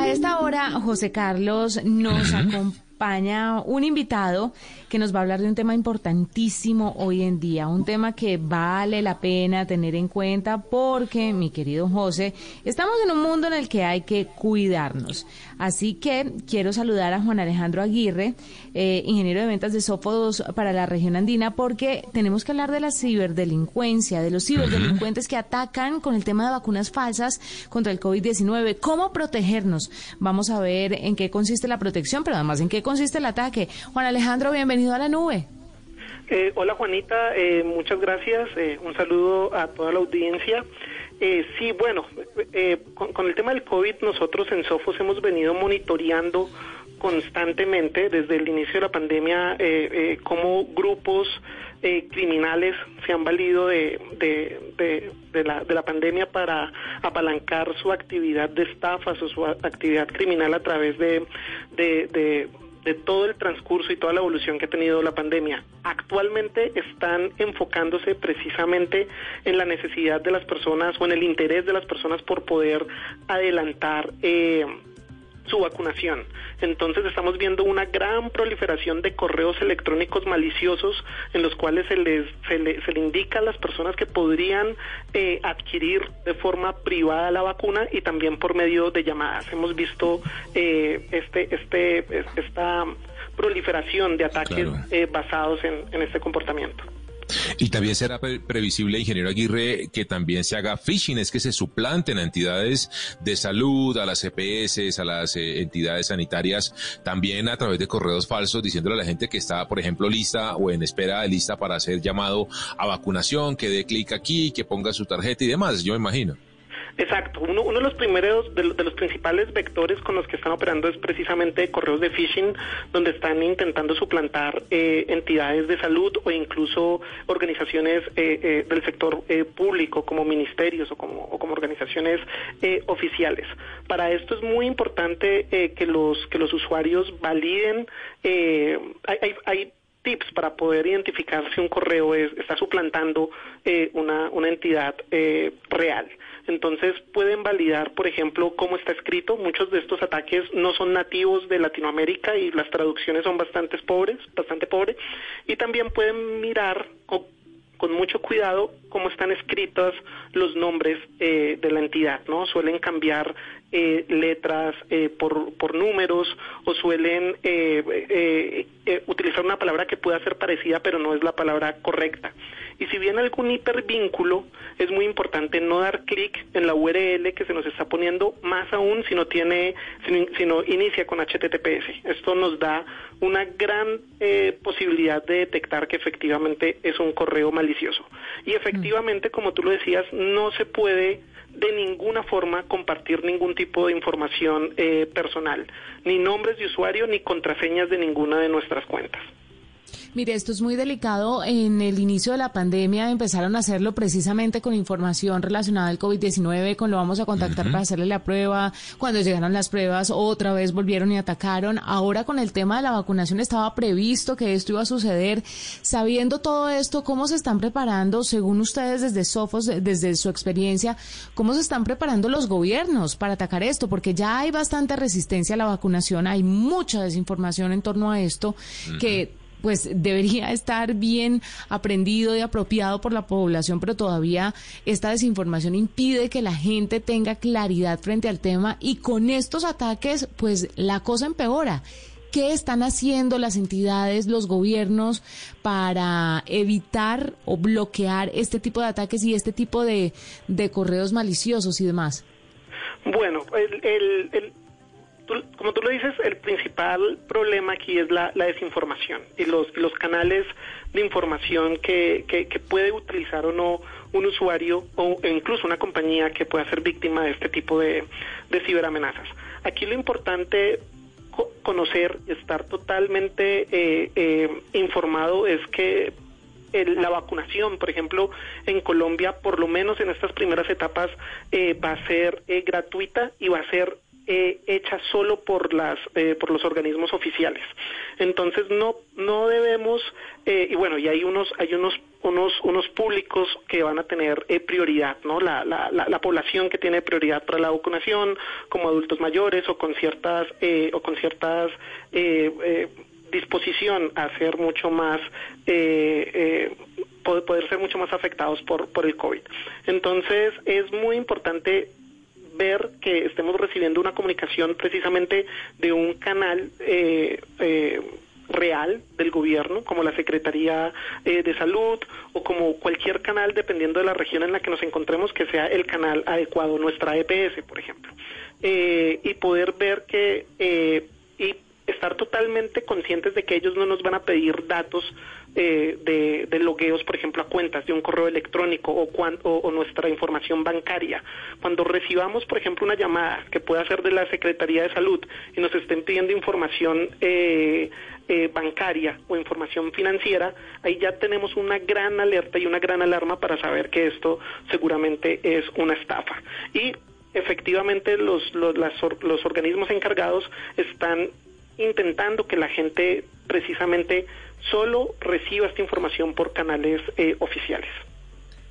A esta hora, José Carlos nos acompaña un invitado que nos va a hablar de un tema importantísimo hoy en día, un tema que vale la pena tener en cuenta porque, mi querido José, estamos en un mundo en el que hay que cuidarnos. Así que quiero saludar a Juan Alejandro Aguirre, eh, ingeniero de ventas de Sófodos para la región andina, porque tenemos que hablar de la ciberdelincuencia, de los ciberdelincuentes que atacan con el tema de vacunas falsas contra el COVID-19. ¿Cómo protegernos? Vamos a ver en qué consiste la protección, pero además en qué consiste el ataque. Juan Alejandro, bienvenido a la nube. Eh, hola Juanita, eh, muchas gracias. Eh, un saludo a toda la audiencia. sí, bueno, con, el tema del COVID nosotros en Sofos hemos venido monitoreando constantemente desde el inicio de la pandemia cómo grupos criminales se han valido de, de, la, de la pandemia para apalancar su actividad de estafas o su actividad criminal a través de, de de todo el transcurso y toda la evolución que ha tenido la pandemia. Actualmente están enfocándose precisamente en la necesidad de las personas o en el interés de las personas por poder adelantar eh, su vacunación. Entonces estamos viendo una gran proliferación de correos electrónicos maliciosos en los cuales se les se le, se le indica a las personas que podrían eh, adquirir de forma privada la vacuna y también por medio de llamadas. Hemos visto eh, este este esta proliferación de ataques eh, basados en, en este comportamiento. Y también será previsible, ingeniero Aguirre, que también se haga phishing, es que se suplanten a entidades de salud, a las EPS, a las eh, entidades sanitarias, también a través de correos falsos, diciéndole a la gente que está, por ejemplo, lista o en espera de lista para ser llamado a vacunación, que dé clic aquí, que ponga su tarjeta y demás, yo me imagino. Exacto. Uno, uno de los primeros, de, los principales vectores con los que están operando es precisamente correos de phishing, donde están intentando suplantar eh, entidades de salud o incluso organizaciones eh, eh, del sector público, como ministerios o como, o como organizaciones oficiales. Para esto es muy importante que los que los usuarios validen. hay, hay tips para poder identificar si un correo es, está suplantando una, una entidad real. Entonces pueden validar, por ejemplo, cómo está escrito. Muchos de estos ataques no son nativos de Latinoamérica y las traducciones son bastante pobres, bastante pobres. Y también pueden mirar con mucho cuidado cómo están escritos los nombres eh, de la entidad, ¿no? Suelen cambiar eh, letras eh, por, por, números o suelen utilizar una palabra que pueda ser parecida pero no es la palabra correcta. Y si bien algún hipervínculo, es muy importante no dar clic en la URL que se nos está poniendo, más aún si no tiene, si no inicia con HTTPS. Esto nos da una gran eh, posibilidad de detectar que efectivamente es un correo malicioso. Y efectivamente, como tú lo decías, no se puede de ninguna forma compartir ningún tipo de información eh, personal, ni nombres de usuario ni contraseñas de ninguna de nuestras cuentas. Mire, esto es muy delicado. En el inicio de la pandemia empezaron a hacerlo precisamente con información relacionada al COVID-19, con lo vamos a contactar para hacerle la prueba. Cuando llegaron las pruebas, otra vez volvieron y atacaron. Ahora con el tema de la vacunación estaba previsto que esto iba a suceder. Sabiendo todo esto, ¿cómo se están preparando, según ustedes desde Sofos, desde su experiencia, cómo se están preparando los gobiernos para atacar esto? Porque ya hay bastante resistencia a la vacunación, hay mucha desinformación en torno a esto, que pues debería estar bien aprendido y apropiado por la población, pero todavía esta desinformación impide que la gente tenga claridad frente al tema y con estos ataques pues la cosa empeora. ¿Qué están haciendo las entidades, los gobiernos para evitar o bloquear este tipo de ataques y este tipo de, correos maliciosos y demás? Bueno, el, como tú lo dices, el principal problema aquí es la, desinformación y los, canales de información que, puede utilizar o no un usuario o incluso una compañía que pueda ser víctima de este tipo de, ciberamenazas. Aquí lo importante conocer, estar totalmente eh, eh, informado es que la vacunación, por ejemplo, en Colombia, por lo menos en estas primeras etapas, eh, va a ser gratuita y va a ser eh, hecha solo por las eh, por los organismos oficiales. Entonces no no debemos eh, y bueno y hay unos hay unos unos unos públicos que van a tener eh, prioridad no la, la, la, población que tiene prioridad para la vacunación como adultos mayores o con ciertas eh, o con ciertas disposición a ser mucho más poder ser mucho más afectados por por el covid. Entonces es muy importante ver que estemos recibiendo una comunicación precisamente de un canal eh, eh, real del gobierno, como la Secretaría eh, de Salud o como cualquier canal, dependiendo de la región en la que nos encontremos, que sea el canal adecuado, nuestra EPS, por ejemplo, y poder ver que y estar totalmente conscientes de que ellos no nos van a pedir datos eh, de, de, logueos, por ejemplo, a cuentas de un correo electrónico o, o, nuestra información bancaria. Cuando recibamos, por ejemplo, una llamada que pueda ser de la Secretaría de Salud y nos estén pidiendo información eh, eh, bancaria o información financiera, ahí ya tenemos una gran alerta y una gran alarma para saber que esto seguramente es una estafa. Y efectivamente los, los, los organismos encargados están intentando que la gente precisamente solo reciba esta información por canales eh, oficiales.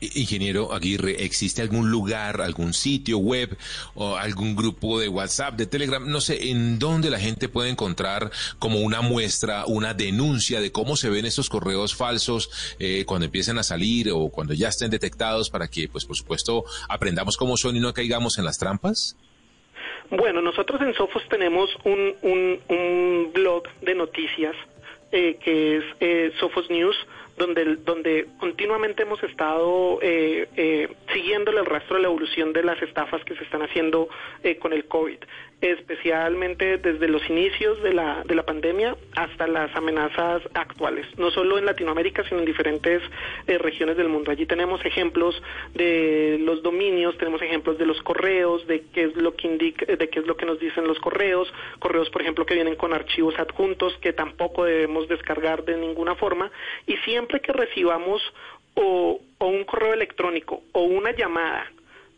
Ingeniero Aguirre, ¿existe algún lugar, algún sitio web o algún grupo de WhatsApp, de Telegram, no sé, en donde la gente puede encontrar como una muestra, una denuncia de cómo se ven estos correos falsos eh, cuando empiezan a salir o cuando ya estén detectados para que, pues, por supuesto, aprendamos cómo son y no caigamos en las trampas? Bueno, nosotros en Sofos tenemos un, un, blog de noticias eh, que es eh, Sofos News, donde, donde continuamente hemos estado eh, eh, siguiéndole el rastro de la evolución de las estafas que se están haciendo eh, con el COVID, especialmente desde los inicios de la, de la pandemia hasta las amenazas actuales, no solo en Latinoamérica, sino en diferentes eh, regiones del mundo. Allí tenemos ejemplos de los dominios, tenemos ejemplos de los correos, de qué es lo que indica, de qué es lo que nos dicen los correos, correos, por ejemplo, que vienen con archivos adjuntos que tampoco debemos descargar de ninguna forma, y siempre que recibamos o, un correo electrónico o una llamada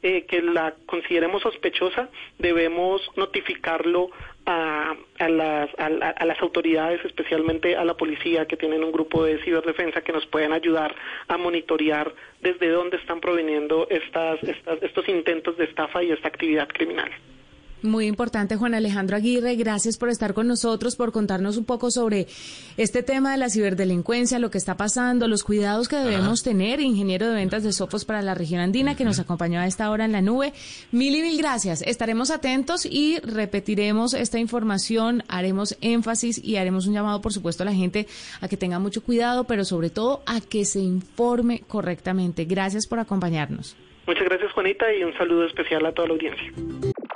eh, que la consideremos sospechosa, debemos notificarlo a, a, las, a, las autoridades, especialmente a la policía, que tienen un grupo de ciberdefensa que nos pueden ayudar a monitorear desde dónde están proveniendo estas, estas, estos intentos de estafa y esta actividad criminal. Muy importante, Juan Alejandro Aguirre. Gracias por estar con nosotros, por contarnos un poco sobre este tema de la ciberdelincuencia, lo que está pasando, los cuidados que debemos tener. Ingeniero de ventas de Sofos para la región andina, que nos acompañó a esta hora en la nube. Mil y mil gracias. Estaremos atentos y repetiremos esta información, haremos énfasis y haremos un llamado, por supuesto, a la gente a que tenga mucho cuidado, pero sobre todo a que se informe correctamente. Gracias por acompañarnos. Muchas gracias, Juanita, y un saludo especial a toda la audiencia.